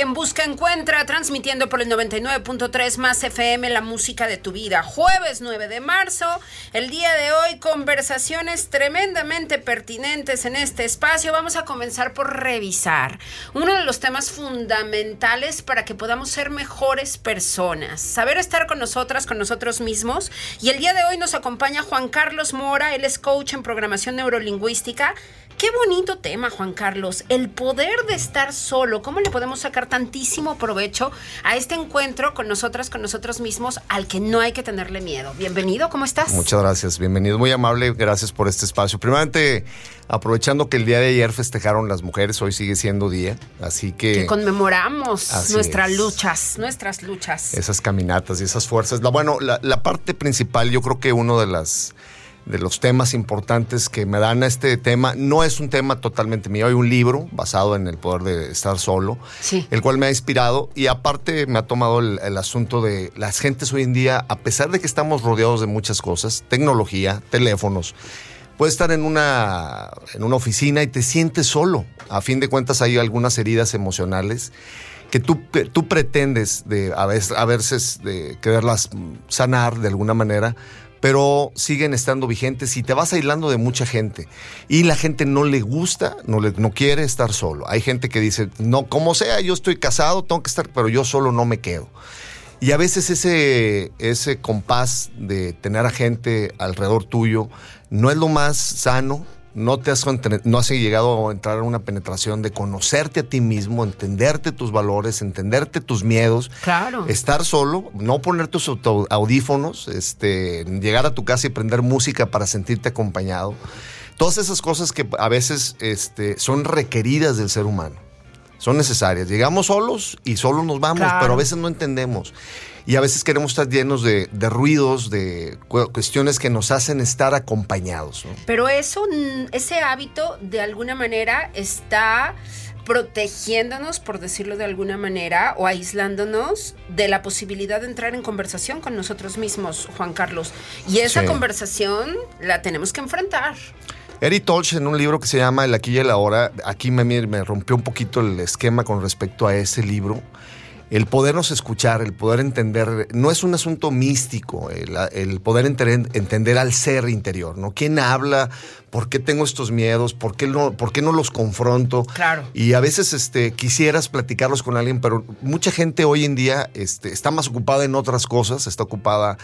Quien Busca Encuentra, transmitiendo por el 99.3 más FM, la música de tu vida. Jueves 9 de marzo, el día de hoy, conversaciones tremendamente pertinentes en este espacio. Vamos a comenzar por revisar uno de los temas fundamentales para que podamos ser mejores personas. Saber estar con nosotras, con nosotros mismos. Y el día de hoy nos acompaña Juan Carlos Mora, él es coach en programación neurolingüística Qué bonito tema, Juan Carlos. El poder de estar solo. ¿Cómo le podemos sacar tantísimo provecho a este encuentro con nosotras, con nosotros mismos, al que no hay que tenerle miedo? Bienvenido, ¿cómo estás? Muchas gracias, bienvenido. Muy amable, gracias por este espacio. Primeramente, aprovechando que el día de ayer festejaron las mujeres, hoy sigue siendo día, así que... Que conmemoramos nuestras luchas, nuestras luchas. Esas caminatas y esas fuerzas. bueno, la parte principal, yo creo que uno de las de los temas importantes que me dan a este tema. No es un tema totalmente mío, hay un libro basado en el poder de estar solo, el cual me ha inspirado y aparte me ha tomado el, asunto de las gentes hoy en día, a pesar de que estamos rodeados de muchas cosas, tecnología, teléfonos, puedes estar en una, en una oficina y te sientes solo. A fin de cuentas hay algunas heridas emocionales que tú, tú pretendes de, a veces, a veces de quererlas sanar de alguna manera, pero siguen estando vigentes y te vas aislando de mucha gente. Y la gente no le gusta, no, le, no quiere estar solo. Hay gente que dice, no, como sea, yo estoy casado, tengo que estar, pero yo solo no me quedo. Y a veces ese, ese compás de tener a gente alrededor tuyo no es lo más sano, no te has, no has llegado a entrar en una penetración de conocerte a ti mismo, entenderte tus valores, entenderte tus miedos. Claro. Estar solo, no poner tus audífonos, este, llegar a tu casa y prender música para sentirte acompañado. Todas esas cosas que a veces este, son requeridas del ser humano. Son necesarias. Llegamos solos y solo nos vamos, pero a veces no entendemos y a veces queremos estar llenos de, ruidos, de cuestiones que nos hacen estar acompañados. Pero eso, ese hábito de alguna manera está protegiéndonos, por decirlo de alguna manera, o aislándonos de la posibilidad de entrar en conversación con nosotros mismos, Juan Carlos. Y esa conversación la tenemos que enfrentar. Eric Tolch en un libro que se llama El aquí y el ahora, aquí me, me rompió un poquito el esquema con respecto a ese libro el podernos escuchar, el poder entender, no es un asunto místico, el, poder entender, al ser interior, ¿no? ¿Quién habla? ¿Por qué tengo estos miedos? ¿Por qué no, por qué no los confronto? Claro. Y a veces este, quisieras platicarlos con alguien, pero mucha gente hoy en día este, está más ocupada en otras cosas, está ocupada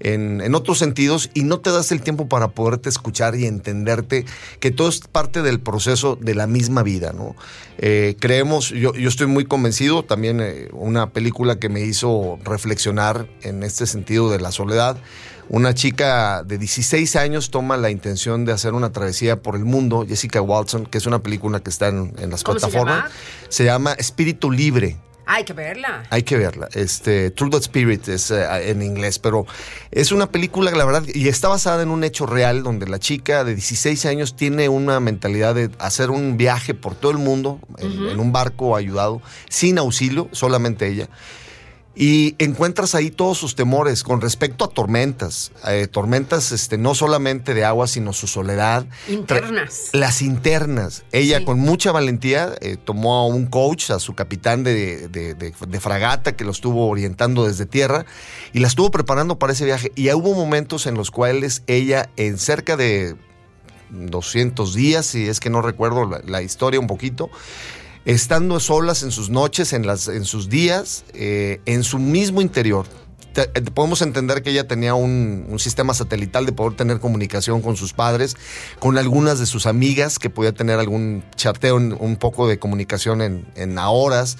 en, otros sentidos y no te das el tiempo para poderte escuchar y entenderte que todo es parte del proceso de la misma vida, ¿no? Eh, creemos, yo, yo, estoy muy convencido, también eh, una película que me hizo reflexionar en este sentido de la soledad. Una chica de 16 años toma la intención de hacer una travesía por el mundo, Jessica Watson, que es una película que está en, las plataformas. Se llama Espíritu Libre. Hay que verla. Hay que verla. Este, True the Spirit es eh, en inglés, pero es una película, la verdad, y está basada en un hecho real donde la chica de 16 años tiene una mentalidad de hacer un viaje por todo el mundo en un barco ayudado, sin auxilio, solamente ella y encuentras ahí todos sus temores con respecto a tormentas, eh, tormentas este, no solamente de agua, sino su soledad. Internas. Las internas. Ella con mucha valentía eh, tomó a un coach, a su capitán de, de, fragata que lo estuvo orientando desde tierra y la estuvo preparando para ese viaje. Y hubo momentos en los cuales ella en cerca de 200 días, si es que no recuerdo la historia un poquito, estando solas en sus noches, en, las, en sus días, eh, en su mismo interior. Eh, podemos entender que ella tenía un, sistema satelital de poder tener comunicación con sus padres, con algunas de sus amigas, que podía tener algún chateo, un poco de comunicación en, en horas,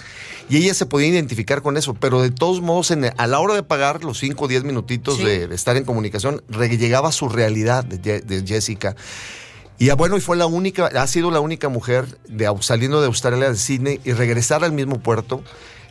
y ella se podía identificar con eso, pero de todos modos, a la hora de pagar los 5 o 10 minutitos de, estar en comunicación, llegaba su realidad de, de Jessica. Y bueno, y fue la única, ha sido la única mujer de, saliendo de Australia de Sydney y regresar al mismo puerto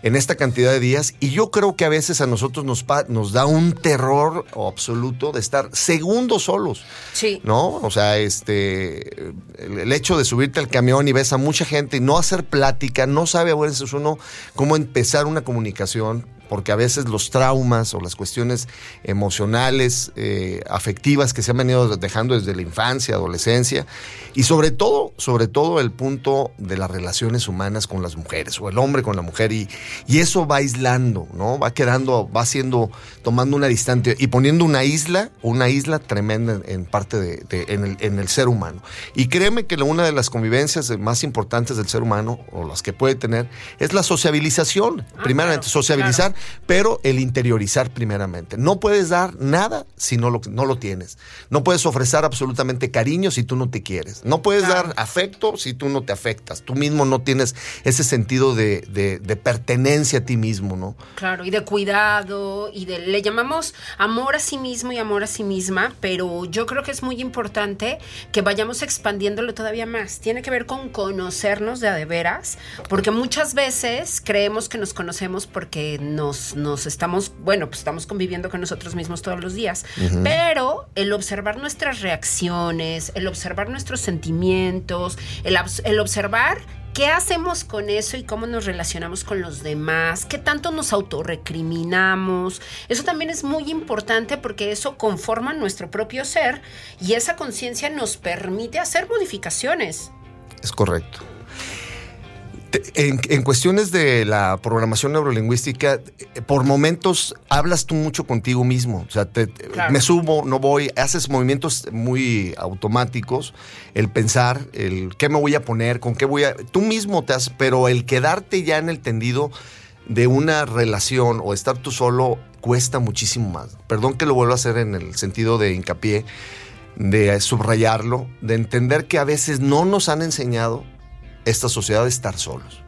en esta cantidad de días. Y yo creo que a veces a nosotros nos, nos da un terror absoluto de estar segundos solos. Sí. ¿No? O sea, este, el, hecho de subirte al camión y ves a mucha gente y no hacer plática, no sabe a veces uno cómo empezar una comunicación porque a veces los traumas o las cuestiones emocionales, eh, afectivas que se han venido dejando desde la infancia, adolescencia, y sobre todo, sobre todo el punto de las relaciones humanas con las mujeres, o el hombre con la mujer, y, y eso va aislando, ¿no? Va quedando, va siendo, tomando una distancia y poniendo una isla, una isla tremenda en, parte de, en, el, en, el, ser humano. Y créeme que una de las convivencias más importantes del ser humano, o las que puede tener, es la sociabilización. Ah, Primeramente, sociabilizar pero el interiorizar primeramente. No puedes dar nada si no lo, no lo tienes. No puedes ofrecer absolutamente cariño si tú no te quieres. No puedes dar afecto si tú no te afectas. Tú mismo no tienes ese sentido de, pertenencia a ti mismo, ¿no? Claro, y de cuidado, y de, le llamamos amor a sí mismo y amor a sí misma, pero yo creo que es muy importante que vayamos expandiéndolo todavía más. Tiene que ver con conocernos de a de veras, porque muchas veces creemos que nos conocemos porque no nos, estamos, bueno, pues estamos conviviendo con nosotros mismos todos los días, pero el observar nuestras reacciones, el observar nuestros sentimientos, el, el observar ¿Qué hacemos con eso y cómo nos relacionamos con los demás? ¿Qué tanto nos autorrecriminamos? Eso también es muy importante porque eso conforma nuestro propio ser y esa conciencia nos permite hacer modificaciones. Es correcto. En, cuestiones de la programación neurolingüística, por momentos hablas tú mucho contigo mismo. O sea, me subo, no voy, haces movimientos muy automáticos, el pensar, el qué me voy a poner, con qué voy a. Tú mismo te haces, pero el quedarte ya en el tendido de una relación o estar tú solo cuesta muchísimo más. Perdón que lo vuelva a hacer en el sentido de hincapié, de subrayarlo, de entender que a veces no nos han enseñado esta sociedad estar solos.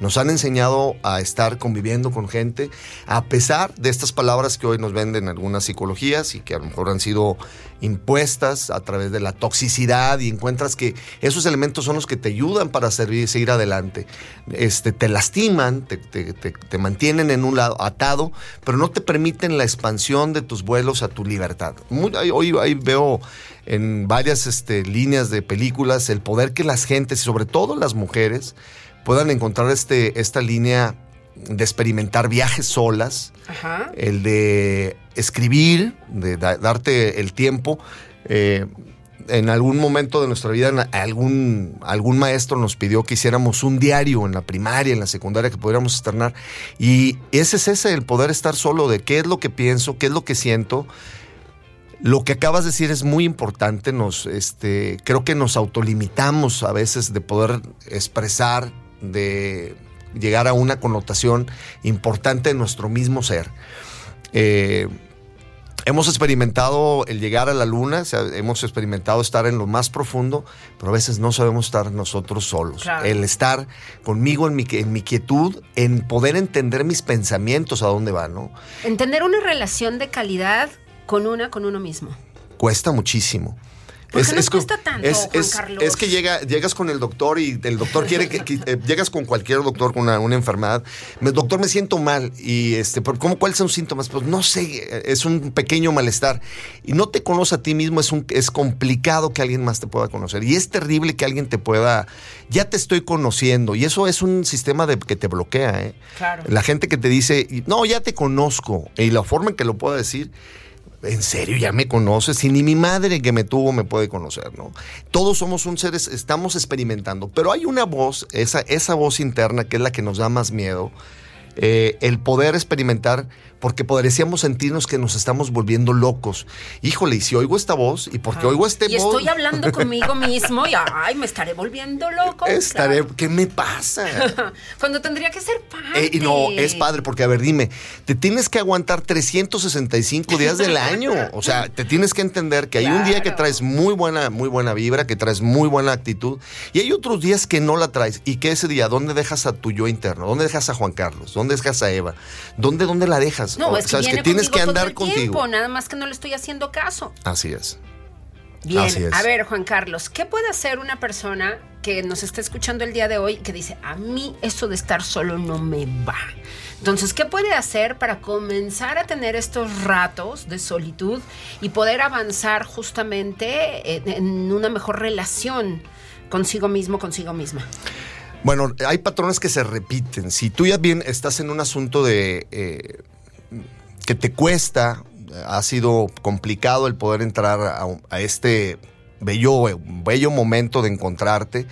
Nos han enseñado a estar conviviendo con gente, a pesar de estas palabras que hoy nos venden algunas psicologías y que a lo mejor han sido impuestas a través de la toxicidad y encuentras que esos elementos son los que te ayudan para servir, seguir adelante. Este, te lastiman, te, mantienen en un lado atado, pero no te permiten la expansión de tus vuelos a tu libertad. hoy, veo en varias este, líneas de películas el poder que las gentes, sobre todo las mujeres, puedan encontrar este, esta línea de experimentar viajes solas, el de escribir, de darte el tiempo. Eh, en algún momento de nuestra vida, algún, algún maestro nos pidió que hiciéramos un diario en la primaria, en la secundaria, que pudiéramos externar. Y ese es ese, el poder estar solo de qué es lo que pienso, qué es lo que siento. Lo que acabas de decir es muy importante. Nos, este, creo que nos autolimitamos a veces de poder expresar de llegar a una connotación importante en nuestro mismo ser. Eh, hemos experimentado el llegar a la luna, hemos experimentado estar en lo más profundo, pero a veces no sabemos estar nosotros solos. El estar conmigo en mi, en mi quietud, en poder entender mis pensamientos a dónde van, ¿no? Entender una relación de calidad con una, con uno mismo. Cuesta muchísimo es, nos cuesta tanto, es, Juan Carlos? es, que llega, llegas con el doctor y el doctor quiere que, eh, llegas con cualquier doctor con una, enfermedad. Me, doctor, me siento mal. Y este, ¿cómo, ¿cuáles son los síntomas? Pues no sé, es un pequeño malestar. Y no te conoce a ti mismo, es, un, es complicado que alguien más te pueda conocer. Y es terrible que alguien te pueda. Ya te estoy conociendo. Y eso es un sistema de, que te bloquea. ¿eh? Claro. La gente que te dice, no, ya te conozco. Y la forma en que lo pueda decir en serio, ya me conoces, y ni mi madre que me tuvo me puede conocer, ¿no? Todos somos un seres, estamos experimentando, pero hay una voz, esa, esa voz interna que es la que nos da más miedo, eh, el poder experimentar porque podríamos sentirnos que nos estamos volviendo locos. Híjole, y si oigo esta voz, y porque oigo este voz. Y estoy hablando conmigo mismo y ay, me estaré volviendo loco. Estaré, ¿qué me pasa? Cuando tendría que ser padre. Eh, y no, es padre, porque a ver, dime, te tienes que aguantar 365 días del año. O sea, te tienes que entender que hay un día que traes muy buena, muy buena vibra, que traes muy buena actitud, y hay otros días que no la traes. Y que ese día, ¿dónde dejas a tu yo interno? ¿Dónde dejas a Juan Carlos? ¿Dónde dejas a Eva? ¿Dónde, dónde la dejas? No, es que, tienes que andar contigo. nada más que no le estoy haciendo caso. Así es. Bien, Así es. a ver, Juan Carlos, ¿qué puede hacer una persona que nos está escuchando el día de hoy que dice, a mí eso de estar solo no me va? Entonces, ¿qué puede hacer para comenzar a tener estos ratos de solitud y poder avanzar justamente en, en una mejor relación consigo mismo, consigo misma? Bueno, hay patrones que se repiten. Si tú ya bien estás en un asunto de eh, que te cuesta, ha sido complicado el poder entrar a, este bello, bello momento de encontrarte.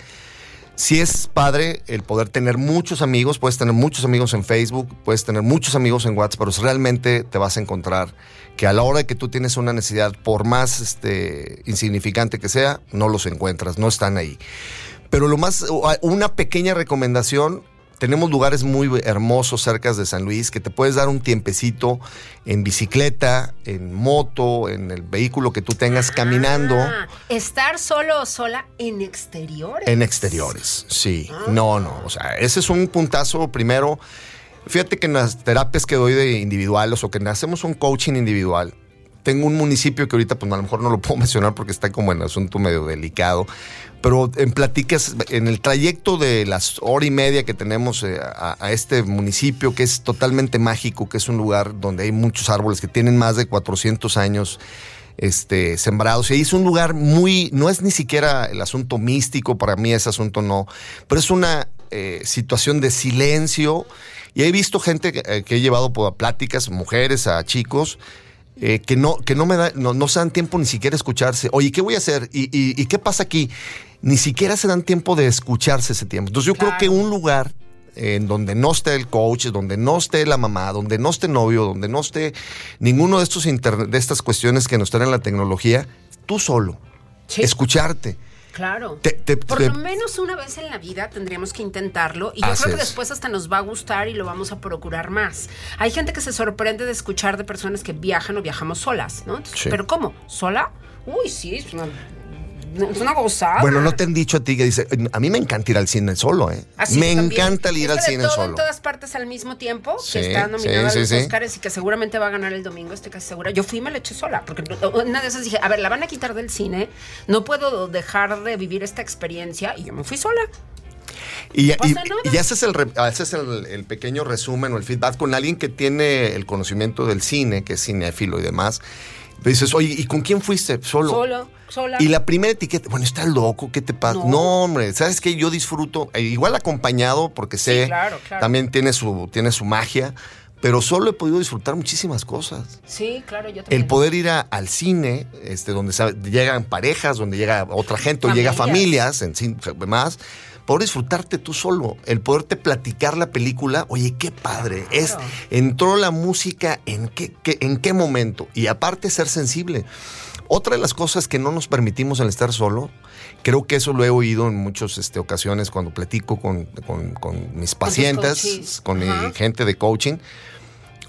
Si es padre el poder tener muchos amigos, puedes tener muchos amigos en Facebook, puedes tener muchos amigos en WhatsApp, pero realmente te vas a encontrar que a la hora de que tú tienes una necesidad, por más este, insignificante que sea, no los encuentras, no están ahí. Pero lo más, una pequeña recomendación, tenemos lugares muy hermosos cerca de San Luis que te puedes dar un tiempecito en bicicleta, en moto, en el vehículo que tú tengas caminando. Ah, estar solo o sola en exteriores. En exteriores, sí. No, no. O sea, ese es un puntazo primero. Fíjate que en las terapias que doy de individuales o que hacemos un coaching individual, tengo un municipio que ahorita pues a lo mejor no lo puedo mencionar porque está como en asunto medio delicado, pero en platicas, en el trayecto de las hora y media que tenemos eh, a, este municipio que es totalmente mágico, que es un lugar donde hay muchos árboles que tienen más de 400 años este, sembrados. Y es un lugar muy, no es ni siquiera el asunto místico, para mí ese asunto no, pero es una eh, situación de silencio. Y he visto gente que, eh, que he llevado por pláticas, mujeres, a chicos, eh, que, no, que no me da, no, no, se dan tiempo ni siquiera escucharse. Oye, ¿qué voy a hacer? ¿Y, y, y qué pasa aquí? Ni siquiera se dan tiempo de escucharse ese tiempo. Entonces yo claro. creo que un lugar en donde no esté el coach, donde no esté la mamá, donde no esté el novio, donde no esté ninguno de estos de estas cuestiones que nos traen la tecnología, tú solo, sí. escucharte. Claro. Te, te, Por te, lo menos una vez en la vida tendríamos que intentarlo y yo creo que después hasta nos va a gustar y lo vamos a procurar más. Hay gente que se sorprende de escuchar de personas que viajan o viajamos solas, ¿no? Entonces, sí. Pero ¿cómo? ¿Sola? Uy, sí, es una es una gozada. Bueno, no te han dicho a ti que dice, a mí me encanta ir al cine solo, ¿eh? Así me encanta ir es al cine todo solo. en todas partes al mismo tiempo, Sí, que está nominada sí, a los sí. Oscars y que seguramente va a ganar el domingo, estoy casi segura. Yo fui y me la eché sola, porque una de esas dije, a ver, la van a quitar del cine, no puedo dejar de vivir esta experiencia y yo me fui sola. Y, y, y haces, el, haces el, el pequeño resumen o el feedback con alguien que tiene el conocimiento del cine, que es cinéfilo y demás. Dices, oye, ¿y con quién fuiste? Solo. Solo, sola. Y la primera etiqueta, bueno, estás loco, ¿qué te pasa? No. No, hombre, ¿sabes qué? Yo disfruto, eh, igual acompañado, porque sé, claro, claro. también tiene su, tiene su magia, pero solo he podido disfrutar muchísimas cosas. Sí, claro, yo también. El poder ir a- al cine, este, donde llegan parejas, donde llega otra gente, o llega Familias. en sí, más, poder disfrutarte tú solo, el poderte platicar la película, oye, qué padre, es, entró la música en qué, qué- en qué momento, y aparte ser sensible. Otra de las cosas que no nos permitimos al estar solo, creo que eso lo he oído en muchas este, ocasiones cuando platico con, con- con mis pacientes, con mi Ajá. gente de coaching.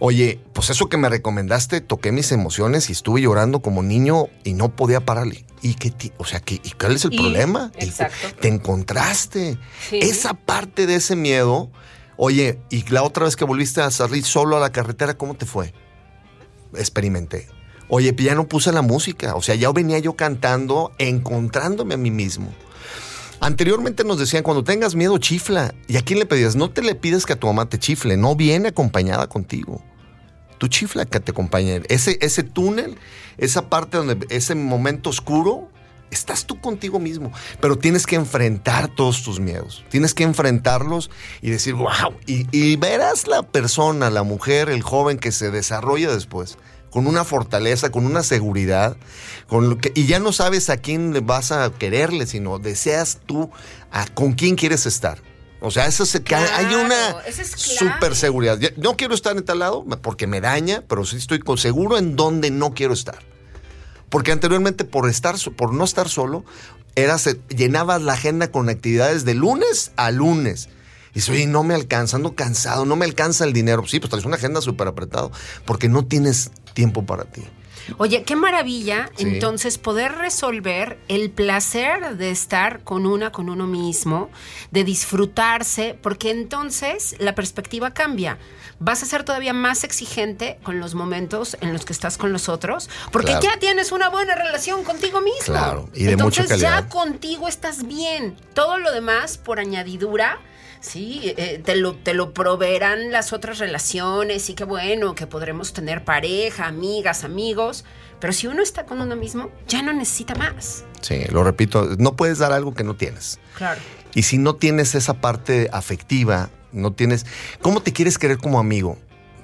Oye, pues eso que me recomendaste, toqué mis emociones y estuve llorando como niño y no podía pararle. ¿Y qué o sea, ¿qué, ¿y cuál es el Y- problema? Exacto. Te encontraste. Sí. Esa parte de ese miedo. Oye, y la otra vez que volviste a salir solo a la carretera, ¿cómo te fue? Experimenté. Oye, pues ya no puse la música. O sea, ya venía yo cantando, encontrándome a mí mismo. Anteriormente nos decían, cuando tengas miedo, chifla. ¿Y a quién le pedías? No te le pides que a tu mamá te chifle, no viene acompañada contigo. Tú chifla que te acompañe. Ese, ese túnel, esa parte donde, ese momento oscuro, estás tú contigo mismo. Pero tienes que enfrentar todos tus miedos. Tienes que enfrentarlos y decir, wow. Y, verás la persona, la mujer, el joven que se desarrolla después con una fortaleza, con una seguridad, con lo que, y ya no sabes a quién vas a quererle, sino deseas tú a con quién quieres estar. O sea, eso se. Hay una es super seguridad. No quiero estar en tal lado porque me daña, pero sí estoy seguro en donde no quiero estar. Porque anteriormente, por estar, por no estar solo, eras, llenabas la agenda con actividades de lunes a lunes. Y dices, oye, no me alcanza, ando cansado, no me alcanza el dinero. Sí, pues traes una agenda súper apretado, porque no tienes tiempo para ti. Oye, qué maravilla entonces poder resolver el placer de estar con una, con uno mismo, de disfrutarse, porque entonces la perspectiva cambia. Vas a ser todavía más exigente con los momentos en los que estás con los otros, porque ya tienes una buena relación contigo mismo. Claro, y de entonces mucha ya contigo estás bien. Todo lo demás, por añadidura, Sí, eh, te, lo, te lo proveerán las otras relaciones y qué bueno que podremos tener pareja, amigas, amigos. Pero si uno está con uno mismo, ya no necesita más. Sí, lo repito, no puedes dar algo que no tienes. Claro. Y si no tienes esa parte afectiva, no tienes... ¿Cómo te quieres querer como amigo?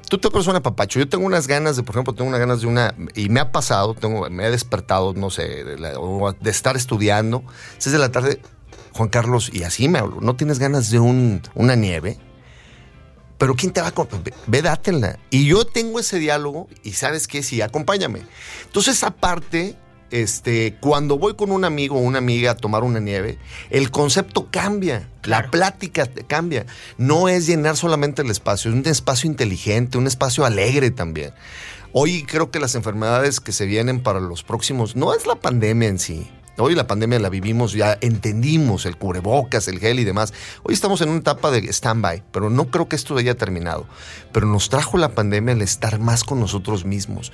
Tú te una papacho. Yo tengo unas ganas de, por ejemplo, tengo unas ganas de una, y me ha pasado, tengo, me he despertado, no sé, de, de estar estudiando, 6 de la tarde, Juan Carlos, y así me hablo, ¿no tienes ganas de un, una nieve? Pero ¿quién te va a acompañar? Ve, dátela. Y yo tengo ese diálogo y sabes qué, sí, acompáñame. Entonces, aparte, este, cuando voy con un amigo o una amiga a tomar una nieve, el concepto cambia, la plática cambia. No es llenar solamente el espacio, es un espacio inteligente, un espacio alegre también. Hoy creo que las enfermedades que se vienen para los próximos, no es la pandemia en sí, Hoy la pandemia la vivimos, ya entendimos el cubrebocas, el gel y demás. Hoy estamos en una etapa de stand-by, pero no creo que esto haya terminado. Pero nos trajo la pandemia el estar más con nosotros mismos.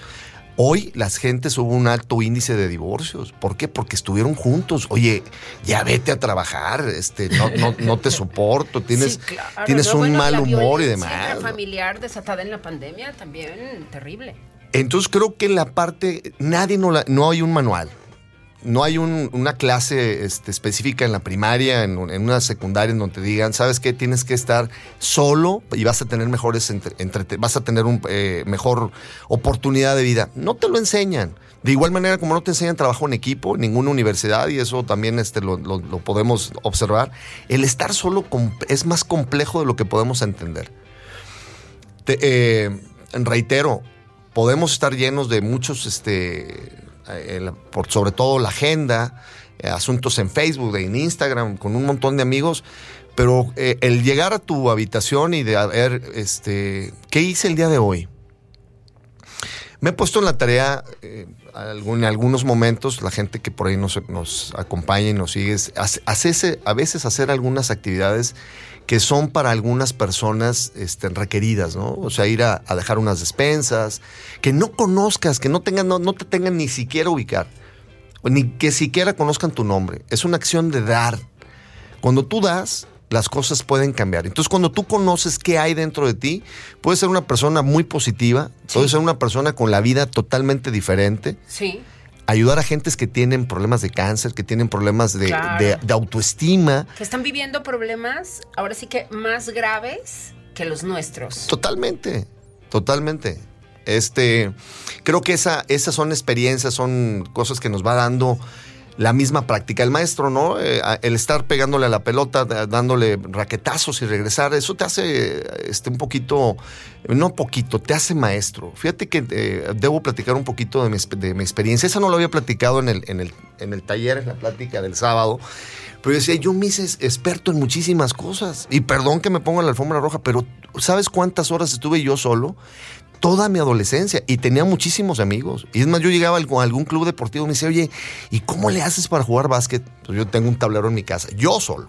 Hoy las gentes hubo un alto índice de divorcios. ¿Por qué? Porque estuvieron juntos. Oye, ya vete a trabajar, este, no, no, te soporto, tienes, tienes un mal humor y demás. familiar desatada en la pandemia también terrible. Entonces creo que en la parte, nadie no, la, no hay un manual no hay una clase este, específica en la primaria, en, una secundaria, en donde te digan, ¿sabes qué? Tienes que estar solo y vas a tener mejores vas a tener eh, mejor oportunidad de vida. No te lo enseñan. De igual manera, como no te enseñan trabajo en equipo, ninguna universidad, y eso también este, lo, podemos observar, el estar solo es más complejo de lo que podemos entender. Eh, reitero, podemos estar llenos de muchos este, eh, por sobre todo la agenda, eh, asuntos en Facebook, en Instagram, con un montón de amigos. Pero eh, el llegar a tu habitación y de ver, este, ¿qué hice el día de hoy? Me he puesto en la tarea, en algunos momentos, la gente que por ahí nos, nos acompaña y nos sigue, hace, a veces hacer algunas actividades que son para algunas personas este, requeridas, ¿no? O sea, ir a, dejar unas despensas, que no conozcas, que no, tengan, no, no te tengan ni siquiera ubicar, ni que siquiera conozcan tu nombre. Es una acción de dar. Cuando tú das, las cosas pueden cambiar. Entonces, cuando tú conoces qué hay dentro de ti, puedes ser una persona muy positiva, puedes ser una persona con la vida totalmente diferente. Sí ayudar a gentes que tienen problemas de cáncer, que tienen problemas de, autoestima. Que están viviendo problemas, ahora sí que más graves que los nuestros. Totalmente, totalmente. Este, creo que esa, esas son experiencias, son cosas que nos va dando la misma práctica. El maestro, ¿no? Eh, el estar pegándole a la pelota, dándole raquetazos y regresar, eso te hace este, un poquito, no poquito, te hace maestro. Fíjate que eh, debo platicar un poquito de mi, experiencia. Esa no lo había platicado en el, en, el, en el taller, en la plática del sábado. Pero yo decía, yo me hice experto en muchísimas cosas. Y perdón que me ponga la alfombra roja, pero ¿sabes cuántas horas estuve yo solo? Toda mi adolescencia y tenía muchísimos amigos. Y es más, yo llegaba a algún club deportivo y me decía, oye, ¿y cómo le haces para jugar básquet? Pues yo tengo un tablero en mi casa, yo solo.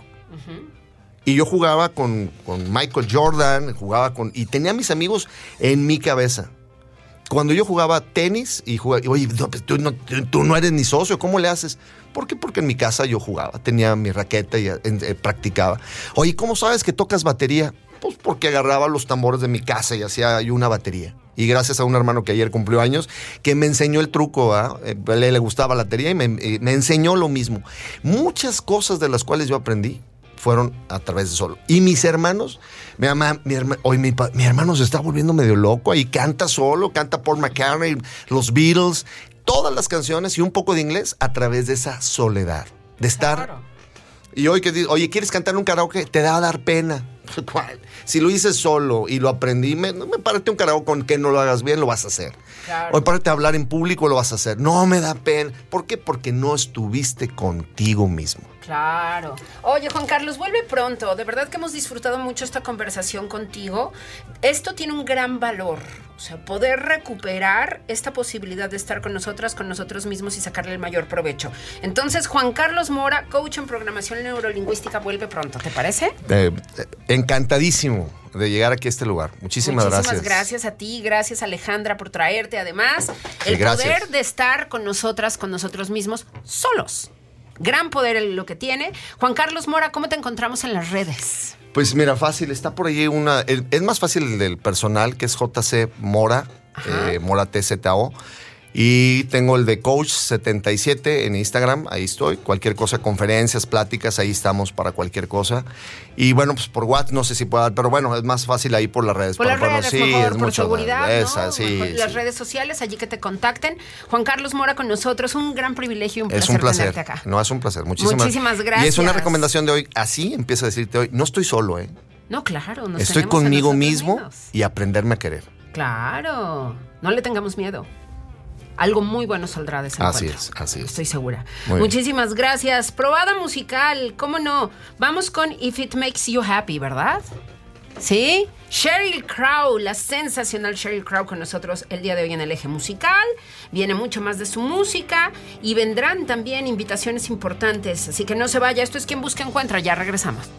Y yo jugaba con, Michael Jordan, jugaba con. Y tenía a mis amigos en mi cabeza. Cuando yo jugaba tenis y jugaba, oye, pues tú, no, tú, no, eres ni socio, ¿cómo le haces? ¿Por qué? Porque en mi casa yo jugaba, tenía mi raqueta y eh, practicaba. Oye, ¿cómo sabes que tocas batería? Pues porque agarraba los tambores de mi casa y hacía una batería y gracias a un hermano que ayer cumplió años, que me enseñó el truco, eh, le, le, gustaba la batería y me, enseñó lo mismo. Muchas cosas de las cuales yo aprendí fueron a través de solo. Y mis hermanos, mi mamá, mi, hoy mi, mi, hermano se está volviendo medio loco y canta solo, canta Paul McCartney, los Beatles, todas las canciones y un poco de inglés a través de esa soledad, de estar... Y hoy que oye, ¿quieres cantar un karaoke? Te da a dar pena. Si lo hice solo y lo aprendí, me, me parece un karaoke con que no lo hagas bien, lo vas a hacer. Hoy párate a hablar en público, lo vas a hacer. No me da pena. ¿Por qué? Porque no estuviste contigo mismo. Claro. Oye, Juan Carlos, vuelve pronto. De verdad que hemos disfrutado mucho esta conversación contigo. Esto tiene un gran valor. O sea, poder recuperar esta posibilidad de estar con nosotras, con nosotros mismos y sacarle el mayor provecho. Entonces, Juan Carlos Mora, coach en programación neurolingüística, vuelve pronto. ¿Te parece? Eh, eh, encantadísimo de llegar aquí a este lugar. Muchísimas, Muchísimas gracias. gracias a ti, gracias Alejandra por traerte. Además, el gracias. poder de estar con nosotras, con nosotros mismos, solos. Gran poder lo que tiene. Juan Carlos Mora, ¿cómo te encontramos en las redes? Pues mira, fácil, está por ahí una. el- es más fácil el del personal, que es JC Mora, eh, Mora TZO. Y tengo el de Coach77 en Instagram, ahí estoy. Cualquier cosa, conferencias, pláticas, ahí estamos para cualquier cosa. Y bueno, pues por WhatsApp no sé si pueda, pero bueno, es más fácil ahí por las redes. Por las bueno, redes, sí, mejor, es por mucho seguridad, ¿no? sí, las sí. redes sociales, allí que te contacten. Juan Carlos Mora con nosotros, un gran privilegio y un placer, Es un placer. tenerte acá. No, es un placer. Muchísimas, Muchísimas Y es gracias. una recomendación de hoy. Así empieza a decirte hoy. No estoy solo, ¿eh? No, claro, nos Estoy conmigo mismo y aprenderme a querer. Claro, no le tengamos miedo. Algo muy bueno saldrá de ese Así encuentro. es, así es. Estoy segura. Muy bien. Muchísimas gracias. Probada musical, ¿cómo no? Vamos con If It Makes You Happy, ¿verdad? ¿Sí? Sheryl Crow, la sensacional Sheryl Crow con nosotros el día de hoy en el eje musical. Viene mucho más de su música y vendrán también invitaciones importantes. Así que no se vaya. Esto es quien busca encuentra. Ya regresamos.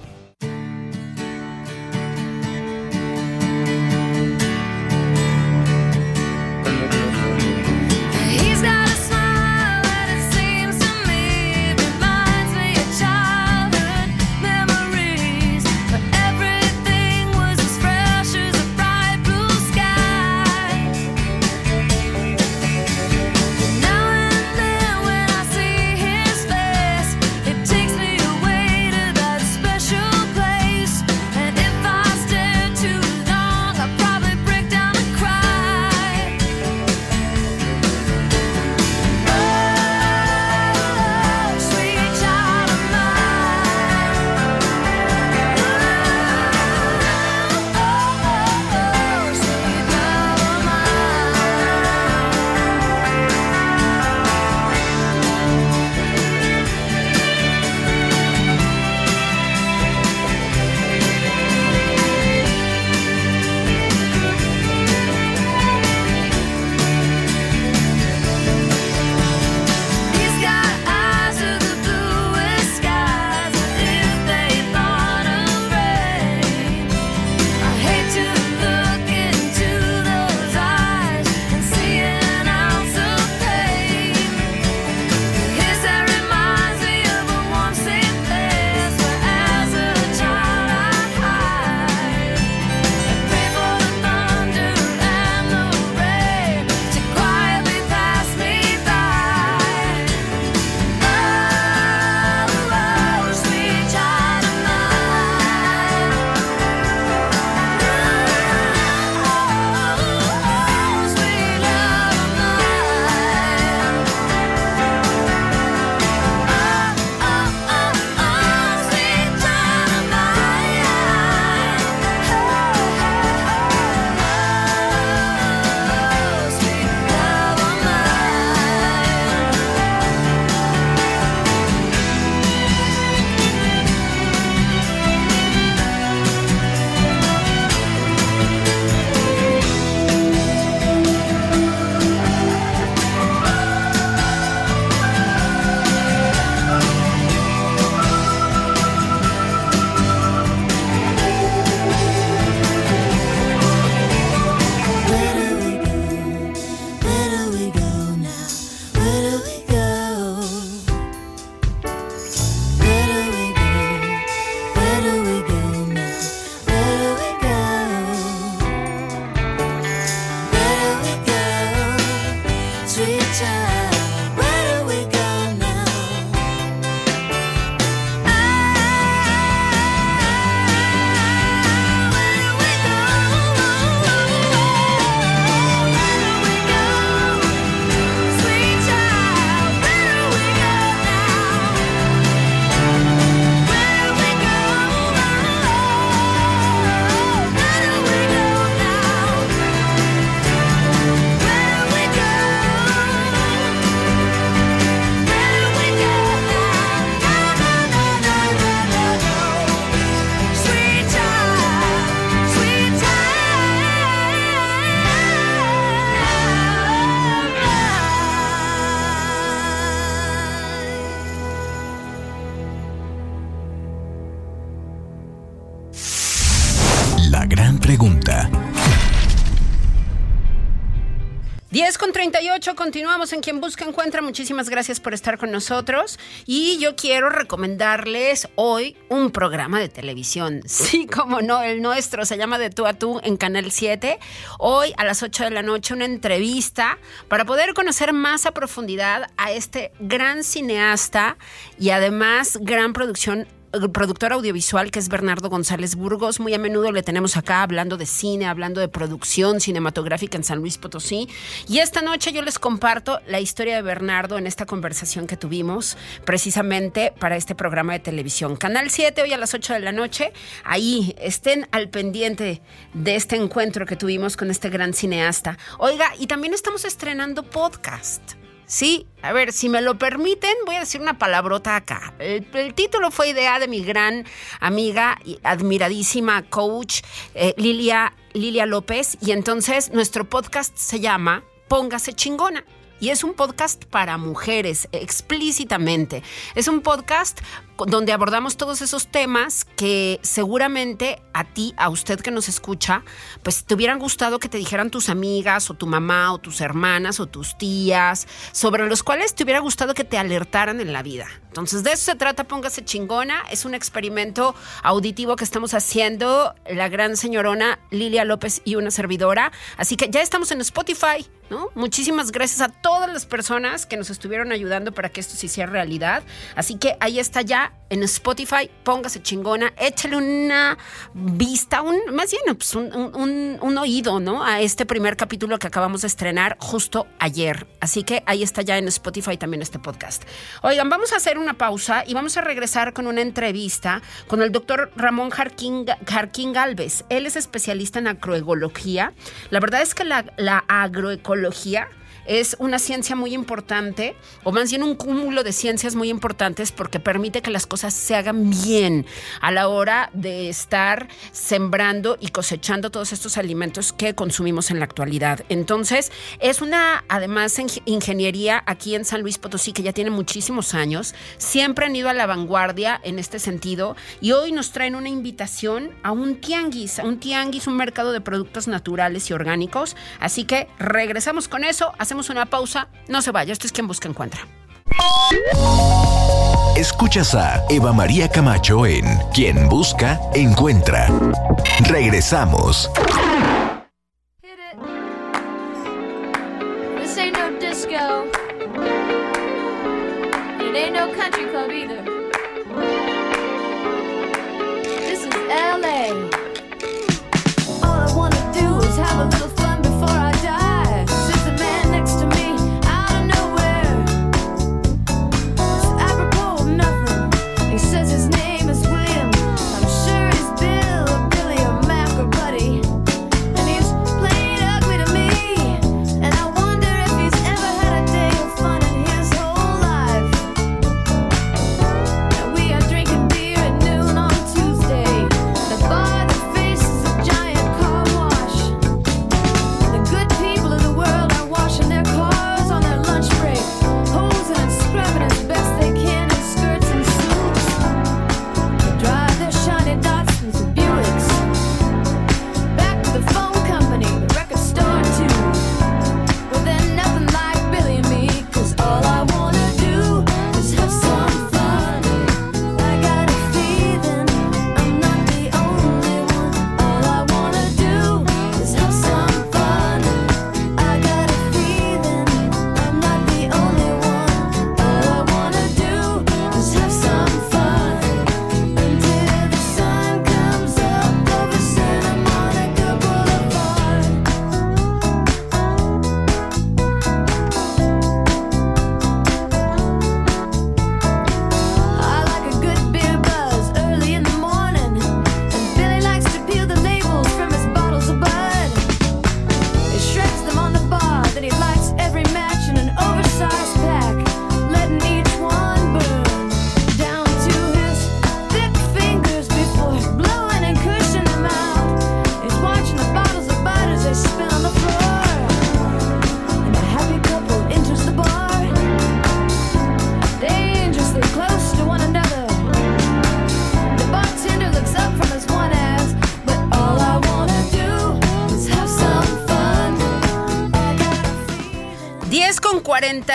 continuamos en Quien Busca Encuentra. Muchísimas gracias por estar con nosotros. Y yo quiero recomendarles hoy un programa de televisión. Sí, como no, el nuestro se llama De Tú a Tú en Canal 7. Hoy a las 8 de la noche una entrevista para poder conocer más a profundidad a este gran cineasta y además gran producción productor audiovisual que es Bernardo González Burgos. Muy a menudo le tenemos acá hablando de cine, hablando de producción cinematográfica en San Luis Potosí. Y esta noche yo les comparto la historia de Bernardo en esta conversación que tuvimos precisamente para este programa de televisión. Canal 7 hoy a las 8 de la noche. Ahí estén al pendiente de este encuentro que tuvimos con este gran cineasta. Oiga, y también estamos estrenando podcast. Sí, a ver, si me lo permiten, voy a decir una palabrota acá. El, título fue idea de mi gran amiga y admiradísima coach eh, Lilia, Lilia López y entonces nuestro podcast se llama Póngase chingona. Y es un podcast para mujeres, explícitamente. Es un podcast donde abordamos todos esos temas que seguramente a ti, a usted que nos escucha, pues te hubieran gustado que te dijeran tus amigas o tu mamá o tus hermanas o tus tías, sobre los cuales te hubiera gustado que te alertaran en la vida. Entonces de eso se trata, póngase chingona. Es un experimento auditivo que estamos haciendo la gran señorona Lilia López y una servidora. Así que ya estamos en Spotify. ¿No? Muchísimas gracias a todas las personas que nos estuvieron ayudando para que esto se hiciera realidad. Así que ahí está ya en Spotify, póngase chingona, échale una vista, un, más bien pues, un, un- oído, ¿no? A este primer capítulo que acabamos de estrenar justo ayer. Así que ahí está ya en Spotify también este podcast. Oigan, vamos a hacer una pausa y vamos a regresar con una entrevista con el doctor Ramón Jarquín, Jarquín Galvez. Él es especialista en agroecología. La verdad es que la agroecología es una ciencia muy importante, o más bien un cúmulo de ciencias muy importantes porque permite que las cosas se hagan bien a la hora de estar sembrando y cosechando todos estos alimentos que consumimos en la actualidad. Entonces, es una, además, ing- ingeniería aquí en San Luis Potosí que ya tiene muchísimos años. Siempre han ido a la vanguardia en este sentido y hoy nos traen una invitación a un tianguis, a un tianguis, un mercado de productos naturales y orgánicos. Así que regresamos con eso, hacemos una pausa, no se vaya, esto es quien busca encuentra. Escuchas a Eva María Camacho en Quien Busca, Encuentra. Regresamos. Hit it. This ain't no disco. It ain't no country club either. This is LA. All I wanna do is have a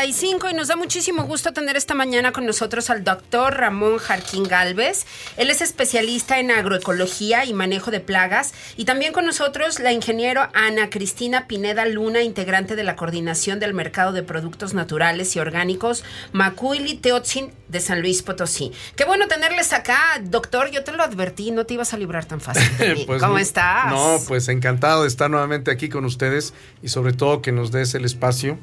9.45 y nos da muchísimo gusto tener esta mañana con nosotros al doctor Ramón Jarquín Galvez. Él es especialista en agroecología y manejo de plagas. Y también con nosotros la ingeniero Ana Cristina Pineda Luna, integrante de la Coordinación del Mercado de Productos Naturales y Orgánicos Macuili Teotzin de San Luis Potosí. Qué bueno tenerles acá, doctor. Yo te lo advertí, no te ibas a librar tan fácil. Pues, ¿Cómo no- estás? No, pues encantado de estar nuevamente aquí con ustedes y sobre todo que nos des el espacio,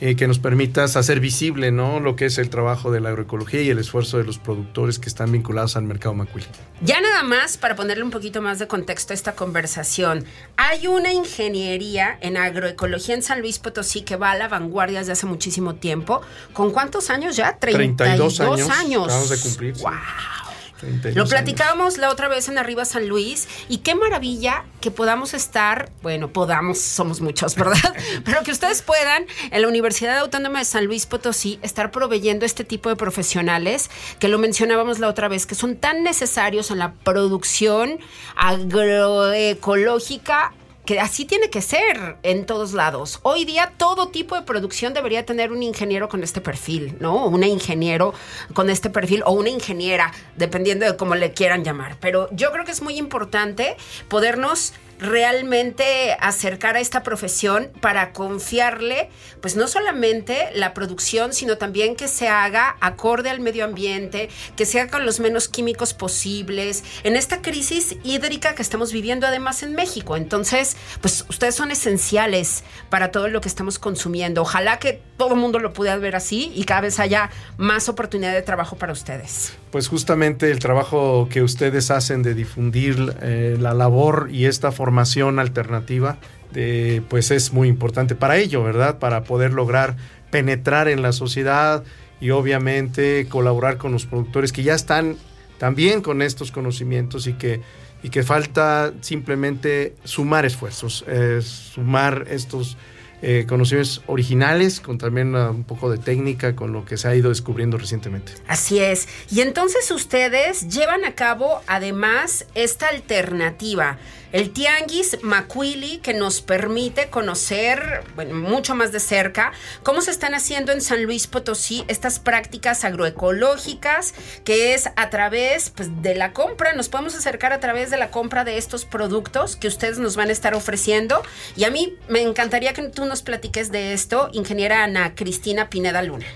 eh, que nos permitas hacer visible ¿no? lo que es el trabajo de la agroecología y el esfuerzo de los productores que están vinculados al mercado macuili. Ya nada más, para ponerle un poquito más de contexto a esta conversación, hay una ingeniería en agroecología en San Luis Potosí que va a la vanguardia desde hace muchísimo tiempo. ¿Con cuántos años ya? 32 años. años. Acabamos de cumplir. ¡Wow! 32 Lo años. platicábamos la otra vez en Arriba San Luis y qué maravilla que podamos estar, bueno, podamos, somos muchos, ¿verdad? Pero que ustedes puedan en la Universidad Autónoma de San Luis Potosí estar proveyendo este tipo de profesionales que lo mencionábamos la otra vez, que son tan necesarios en la producción agroecológica que así tiene que ser en todos lados. Hoy día todo tipo de producción debería tener un ingeniero con este perfil, ¿no? Una ingeniero con este perfil o una ingeniera, dependiendo de cómo le quieran llamar. Pero yo creo que es muy importante podernos realmente acercar a esta profesión para confiarle, pues no solamente la producción, sino también que se haga acorde al medio ambiente, que se haga con los menos químicos posibles, en esta crisis hídrica que estamos viviendo además en México. Entonces, pues ustedes son esenciales para todo lo que estamos consumiendo. Ojalá que todo el mundo lo pueda ver así y cada vez haya más oportunidad de trabajo para ustedes. Pues justamente el trabajo que ustedes hacen de difundir eh, la labor y esta formación alternativa, de, pues es muy importante para ello, ¿verdad? Para poder lograr penetrar en la sociedad y obviamente colaborar con los productores que ya están también con estos conocimientos y que, y que falta simplemente sumar esfuerzos, eh, sumar estos eh, conocimientos originales con también uh, un poco de técnica con lo que se ha ido descubriendo recientemente. Así es. Y entonces ustedes llevan a cabo además esta alternativa, el Tianguis Macuili, que nos permite conocer mucho más de cerca cómo se están haciendo en San Luis Potosí estas prácticas agroecológicas, que es a través pues, de la compra, nos podemos acercar a través de la compra de estos productos que ustedes nos van a estar ofreciendo. Y a mí me encantaría que tú nos platiques de esto, ingeniera Ana Cristina Pineda Luna.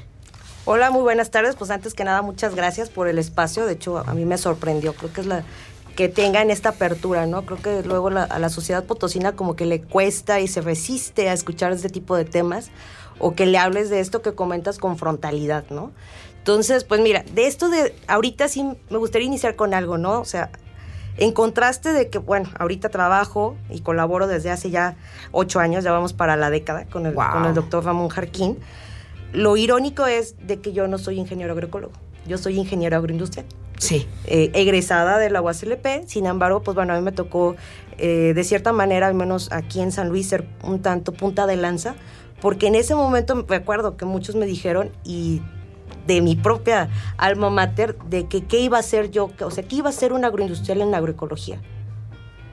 Hola, muy buenas tardes. Pues antes que nada, muchas gracias por el espacio. De hecho, a mí me sorprendió. Creo que es la que tengan esta apertura, ¿no? Creo que luego a la sociedad potosina como que le cuesta y se resiste a escuchar este tipo de temas o que le hables de esto que comentas con frontalidad, ¿no? Entonces, pues mira, de esto de ahorita sí me gustaría iniciar con algo, ¿no? O sea, en contraste de que, bueno, ahorita trabajo y colaboro desde hace ya ocho años, ya vamos para la década con el, Wow. con el doctor Ramón Jarquín. Lo irónico es de que yo no soy ingeniero agroecólogo, yo soy ingeniero agroindustrial, Sí. eh, egresada de la UASLP, sin embargo, pues bueno, a mí me tocó eh, de cierta manera, al menos aquí en San Luis, ser un tanto punta de lanza, porque en ese momento me acuerdo que muchos me dijeron y de mi propia alma mater de que qué iba a hacer yo, o sea, qué iba a hacer un agroindustrial en la agroecología.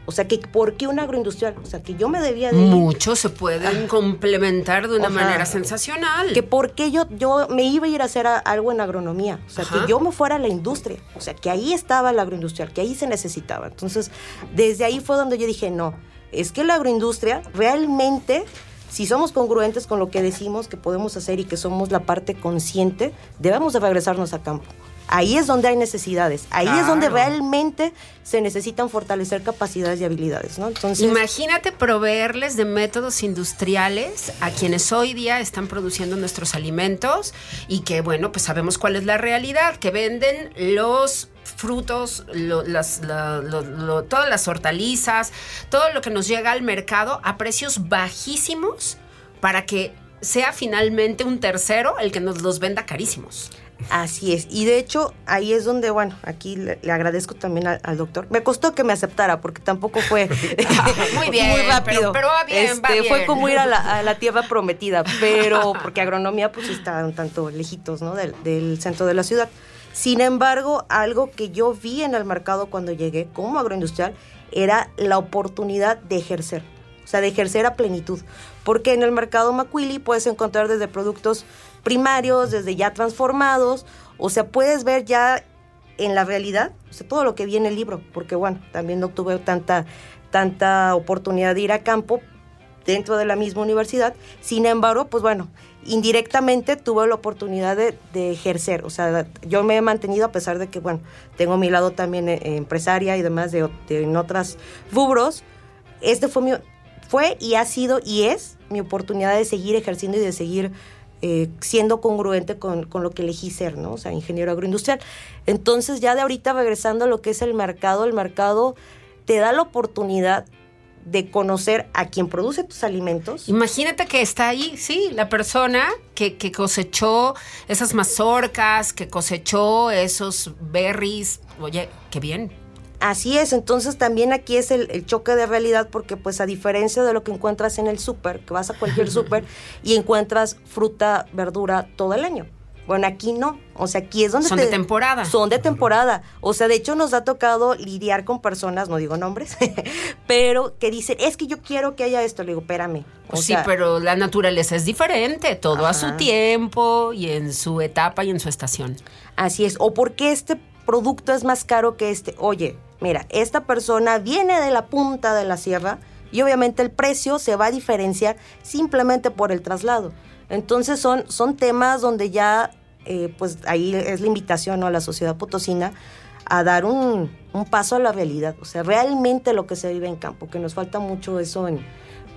O sea, que ¿por qué un agroindustrial? O sea, que yo me debía de Muchos se pueden complementar de una Ajá. manera sensacional. que por qué yo, yo me iba a ir a hacer a- algo en agronomía, o sea, Ajá. que yo me fuera a la industria, o sea, que ahí estaba el agroindustrial, que ahí se necesitaba. Entonces, desde ahí fue donde yo dije, no, es que la agroindustria realmente, si somos congruentes con lo que decimos que podemos hacer y que somos la parte consciente, debemos de regresarnos a campo. Ahí es donde hay necesidades, ahí es donde realmente se necesitan fortalecer capacidades y habilidades, ¿no? Entonces, Imagínate proveerles de métodos industriales a quienes hoy día están produciendo nuestros alimentos y que, bueno, pues sabemos cuál es la realidad, que venden los frutos, lo- las, la- lo- lo- todas las hortalizas, todo lo que nos llega al mercado a precios bajísimos para que sea finalmente un tercero el que nos los venda carísimos. Así es. Y de hecho, ahí es donde, bueno, aquí le, le agradezco también al, al doctor. Me costó que me aceptara porque tampoco fue Muy bien, muy rápido. pero- pero va bien, va Este, Fue bien. como ir a la, a la tierra prometida, pero porque agronomía pues está un tanto lejitos, ¿no? Del, del centro de la ciudad. Sin embargo, algo que yo vi en el mercado cuando llegué como agroindustrial era la oportunidad de ejercer. o sea, de ejercer a plenitud. Porque en el mercado Macuili puedes encontrar desde productos primarios, desde ya transformados, o sea, puedes ver ya en la realidad, todo lo que vi en el libro, porque bueno, también no tuve tanta, tanta oportunidad de ir a campo dentro de la misma universidad, sin embargo, pues bueno, indirectamente tuve la oportunidad de, ejercer, o sea, yo me he mantenido a pesar de que, bueno, tengo mi lado también eh, empresaria y demás de, de- en otras rubros, este fue mi, fue y ha sido y es mi oportunidad de seguir ejerciendo y de seguir eh, siendo congruente con, con lo que elegí ser, ¿no? O sea, ingeniero agroindustrial. Entonces, ya de ahorita regresando a lo que es el mercado, el mercado te da la oportunidad de conocer a quien produce tus alimentos. Imagínate que está ahí, sí, la persona que, que cosechó esas mazorcas, que cosechó esos berries. Oye, qué bien. Así es, entonces también aquí es el, el choque de realidad porque pues a diferencia de lo que encuentras en el súper, que vas a cualquier súper y encuentras fruta, verdura todo el año. Bueno, aquí no, o sea, aquí es donde Son de temporada. Son de temporada. O sea, de hecho nos ha tocado lidiar con personas, no digo nombres, pero que dicen, es que yo quiero que haya esto. Le digo, espérame. o Pues sí, sea, pero la naturaleza es diferente, todo a su tiempo y en su etapa y en su estación. Así es. O porque este producto es más caro que este. Oye, mira, esta persona viene de la punta de la sierra y obviamente el precio se va a diferenciar simplemente por el traslado. Entonces son, son temas donde ya, eh, pues ahí es la invitación ¿no? a la sociedad potosina a dar un, un paso a la realidad. O sea, realmente lo que se vive en campo, que nos falta mucho eso en,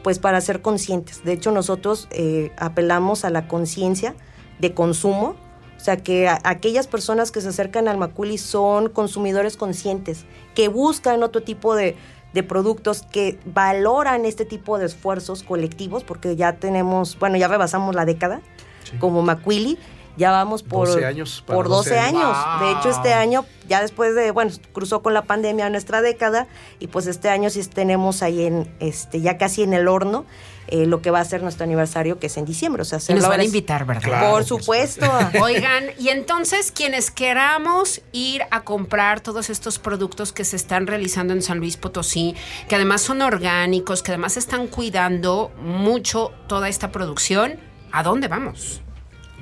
pues para ser conscientes. De hecho, nosotros eh, apelamos a la conciencia de consumo, o sea, que a- aquellas personas que se acercan al Maculi son consumidores conscientes, que buscan otro tipo de, de productos, que valoran este tipo de esfuerzos colectivos, porque ya tenemos, bueno, ya rebasamos la década Sí. como Macuili, ya vamos por 12 años, para por 12 12 años. años. De hecho, este año, ya después de, bueno, cruzó con la pandemia nuestra década, y pues este año sí tenemos ahí en, este, ya casi en el horno, eh, lo que va a ser nuestro aniversario, que es en diciembre. O sea, Y nos van a invitar, ¿verdad? Claro, por por supuesto. Oigan, y entonces quienes queramos ir a comprar todos estos productos que se están realizando en San Luis Potosí, que además son orgánicos, que además están cuidando mucho toda esta producción, ¿a dónde vamos?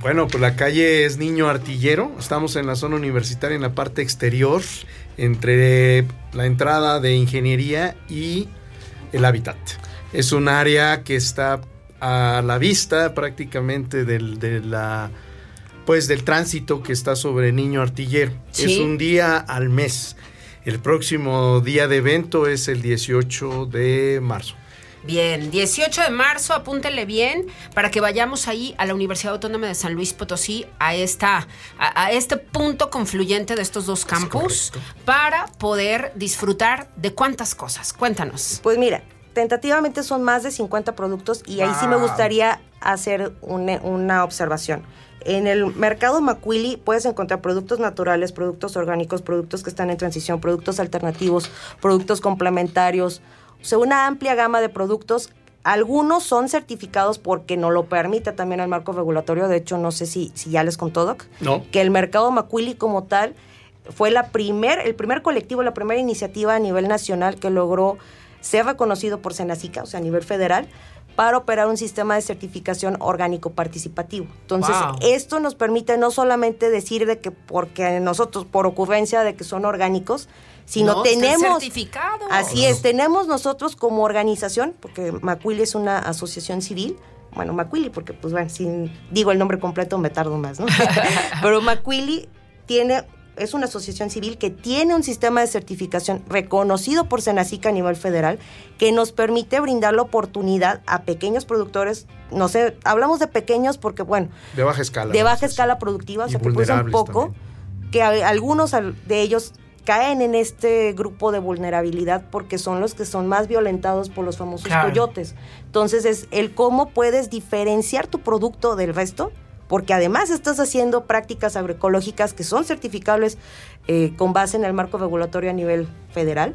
Bueno, pues la calle es Niño Artillero. Estamos en la zona universitaria, en la parte exterior, entre la entrada de ingeniería y el hábitat. Es un área que está a la vista prácticamente del, de la, pues del tránsito que está sobre Niño Artillero. Sí. Es un día al mes. El próximo día de evento es el 18 de marzo. Bien, 18 de marzo, apúntenle bien para que vayamos ahí a la Universidad Autónoma de San Luis Potosí, a, esta, a, a este punto confluyente de estos dos campus, para poder disfrutar de cuántas cosas. Cuéntanos. Pues mira, tentativamente son más de 50 productos y ahí sí me gustaría hacer una, una observación. En el mercado Macuili puedes encontrar productos naturales, productos orgánicos, productos que están en transición, productos alternativos, productos complementarios, o sea, una amplia gama de productos. Algunos son certificados porque no lo permite también el marco regulatorio. De hecho, no sé si, si ya les contó, Doc, No. que el mercado Macuili como tal fue la primer, el primer colectivo, la primera iniciativa a nivel nacional que logró ser reconocido por Senacica, o sea, a nivel federal, para operar un sistema de certificación orgánico participativo. Entonces, Wow. esto nos permite no solamente decir de que porque nosotros, por ocurrencia de que son orgánicos, sino No, tenemos... certificados. Así es, tenemos nosotros como organización, porque Macuili es una asociación civil, bueno, Macuili, porque pues bueno, si digo el nombre completo me tardo más, ¿no? Pero Macuili tiene, es una asociación civil que tiene un sistema de certificación reconocido por Senacica a nivel federal, que nos permite brindar la oportunidad a pequeños productores, no sé, hablamos de pequeños porque bueno, De baja escala. de baja escala productiva, o sea, que producen vulnerables poco, también. que a- algunos al- de ellos caen en este grupo de vulnerabilidad porque son los que son más violentados por los famosos Claro. coyotes. Entonces es el cómo puedes diferenciar tu producto del resto, porque además estás haciendo prácticas agroecológicas que son certificables eh, con base en el marco regulatorio a nivel federal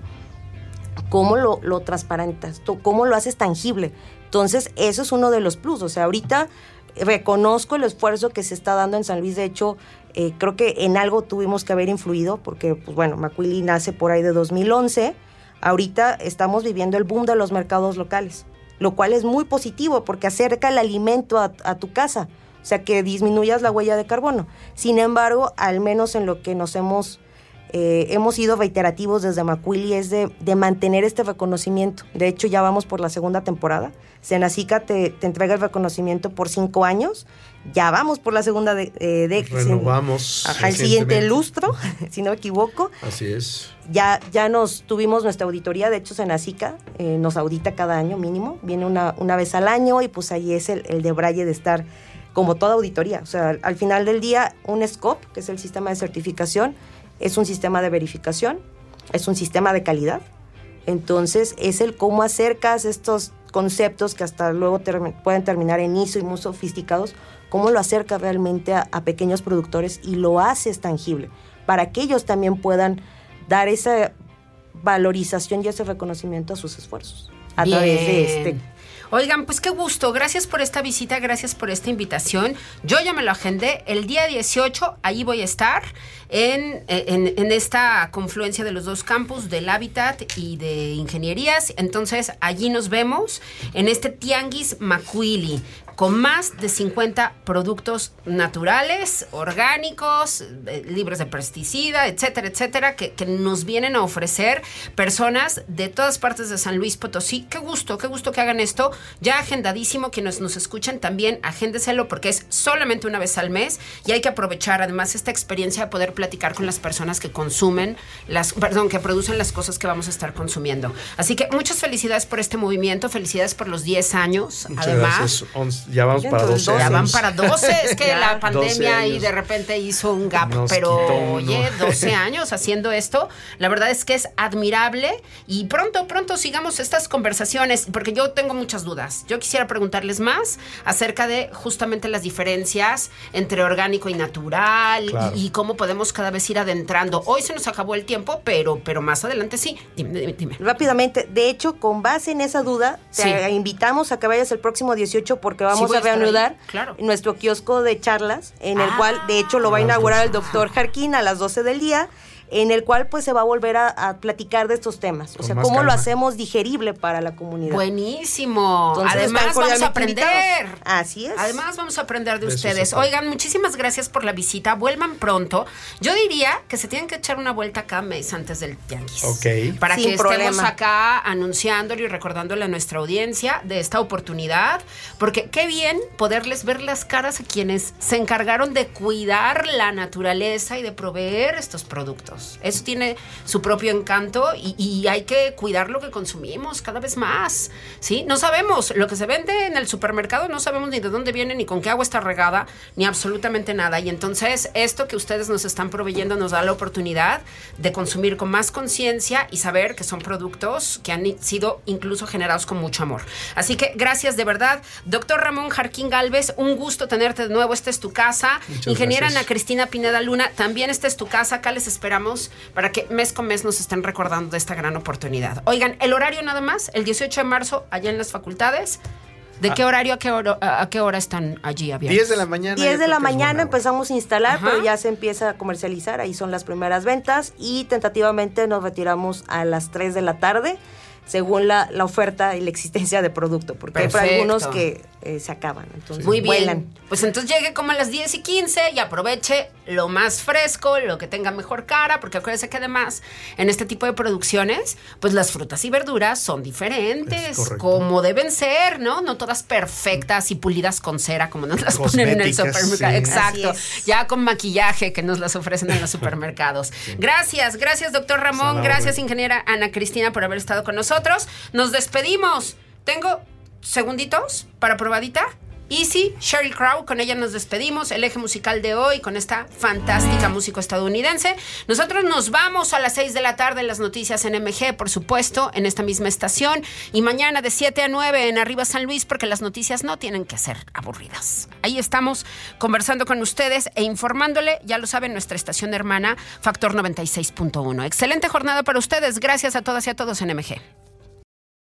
cómo lo, lo transparentas, cómo lo haces tangible. Entonces, eso es uno de los plus. O sea, ahorita reconozco el esfuerzo que se está dando en San Luis. De hecho, eh, creo que en algo tuvimos que haber influido, porque, pues bueno, Macuili nace por ahí de 2011. Ahorita estamos viviendo el boom de los mercados locales. lo cual es muy positivo porque acerca el alimento a tu casa, o sea, que disminuyas la huella de carbono. Sin embargo, al menos en lo que nos hemos eh, hemos sido reiterativos desde Macuili es de, de mantener este reconocimiento. De hecho, ya vamos por la segunda temporada. Senacica te, te entrega el reconocimiento por cinco años. Ya vamos por la segunda de, eh, de- Renovamos Ajá, el siguiente lustro, si no me equivoco. Así es. Ya, ya nos tuvimos nuestra auditoría, de hecho Senacica eh, nos audita cada año mínimo, viene una, una vez al año y pues ahí es el, el de Braille de estar como toda auditoría. O sea, al final del día un SCOP, que es el sistema de certificación, es un sistema de verificación, es un sistema de calidad. Entonces es el cómo acercas estos conceptos que hasta luego termi- pueden terminar en ISO y muy sofisticados, cómo lo acercas realmente a, a pequeños productores y lo haces tangible, para que ellos también puedan dar esa valorización y ese reconocimiento a sus esfuerzos a través de Bien. este Oigan, pues qué gusto. Gracias por esta visita, gracias por esta invitación. Yo ya me lo agendé. El día 18, ahí voy a estar en, en- en esta confluencia de los dos campus, del Hábitat y de Ingenierías. Entonces, allí nos vemos en este Tianguis Macuili con más de 50 productos naturales, orgánicos, eh, libres de pesticida, etcétera, etcétera, que, que nos vienen a ofrecer personas de todas partes de San Luis Potosí. Qué gusto, qué gusto que hagan esto. Ya agendadísimo, quienes nos escuchan también, agéndeselo porque es solamente una vez al mes y hay que aprovechar además esta experiencia de poder platicar con las personas que consumen, las, perdón, que producen las cosas que vamos a estar consumiendo. Así que muchas felicidades por este movimiento, felicidades por los 10 años. Muchas además, gracias. Ya vamos para Entonces, 12 ya van para 12. Es que Ya. la 12 pandemia años. de repente hizo un gap. Nos pero oye, 12 años haciendo esto. La verdad es que es admirable. Y pronto, pronto sigamos estas conversaciones. Porque yo tengo muchas dudas. Yo quisiera preguntarles más acerca de justamente las diferencias entre orgánico y natural. y- Claro. Y, cómo podemos cada vez ir adentrando. Hoy se nos acabó el tiempo, pero, pero más adelante sí. Dime, dime, dime. Rápidamente, de hecho, con base en esa duda, te Sí. invitamos a que vayas el próximo 18 porque Sí, vamos a reanudar claro. nuestro kiosco de charlas, en el Ah. cual, de hecho, lo va a A las inaugurar el 12. doctor Jarquín a las 12 del día, en el cual pues se va a volver a, a platicar de estos temas. O Con sea, cómo lo hacemos digerible para la comunidad. Buenísimo. Entonces, Además, vamos a aprender. invitados. Así es. Además, vamos a aprender de ustedes. Oigan, muchísimas gracias por la visita. Vuelvan pronto. Yo diría que se tienen que echar una vuelta cada mes antes del tianguis. Ok. Para Sin que estemos problema. acá anunciándole y recordándole a nuestra audiencia de esta oportunidad. Porque qué bien poderles ver las caras a quienes se encargaron de cuidar la naturaleza y de proveer estos productos. Eso tiene su propio encanto y, y hay que cuidar lo que consumimos cada vez más. ¿sí? No sabemos lo que se vende en el supermercado, no sabemos ni de dónde viene, ni con qué agua está regada, ni absolutamente nada. Y entonces esto que ustedes nos están proveyendo nos da la oportunidad de consumir con más conciencia y saber que son productos que han sido incluso generados con mucho amor. Así que gracias de verdad. Doctor Ramón Jarquín Galvez, un gusto tenerte de nuevo. Esta es tu casa. Muchas Ingeniera gracias. Ana Cristina Pineda Luna, también esta es tu casa. Acá les esperamos para que mes con mes nos estén recordando de esta gran oportunidad. Oigan, el horario nada más, el 18 de marzo, allá en las facultades. ¿De Ah. qué horario a qué hora, a qué hora están allí abiertos? 10 de la mañana. 10 yo de la mañana empezamos a instalar, Ajá. pero ya se empieza a comercializar, ahí son las primeras ventas y tentativamente nos retiramos a las 3 de la tarde, según la, la oferta y la existencia de producto, porque hay Perfecto. algunos que eh, se acaban, entonces Muy bien. vuelan. Pues entonces llegue como a las 10 y 15 y aproveche lo más fresco, lo que tenga mejor cara, porque acuérdese que además en este tipo de producciones, pues las frutas y verduras son Es diferentes, como deben ser, ¿no? No todas perfectas y pulidas con cera como nos las ponen en el supermercado. sí. Exacto. Ya con maquillaje que nos las ofrecen en los supermercados. Gracias, gracias doctor Ramón, Sana gracias ingeniera Ana Cristina por haber estado con nosotros. Nos despedimos. Tengo segunditos para probadita. Easy, Sheryl Crow, con ella nos despedimos, el eje musical de hoy con esta fantástica músico estadounidense. Nosotros nos vamos a las 6 de la tarde en las noticias en MG, por supuesto, en esta misma estación. Y mañana de 7 a 9 en Arriba San Luis, porque las noticias no tienen que ser aburridas. Ahí estamos conversando con ustedes e informándole, ya lo saben, nuestra estación hermana, Factor 96.1. Excelente jornada para ustedes. Gracias a todas y a todos en MG.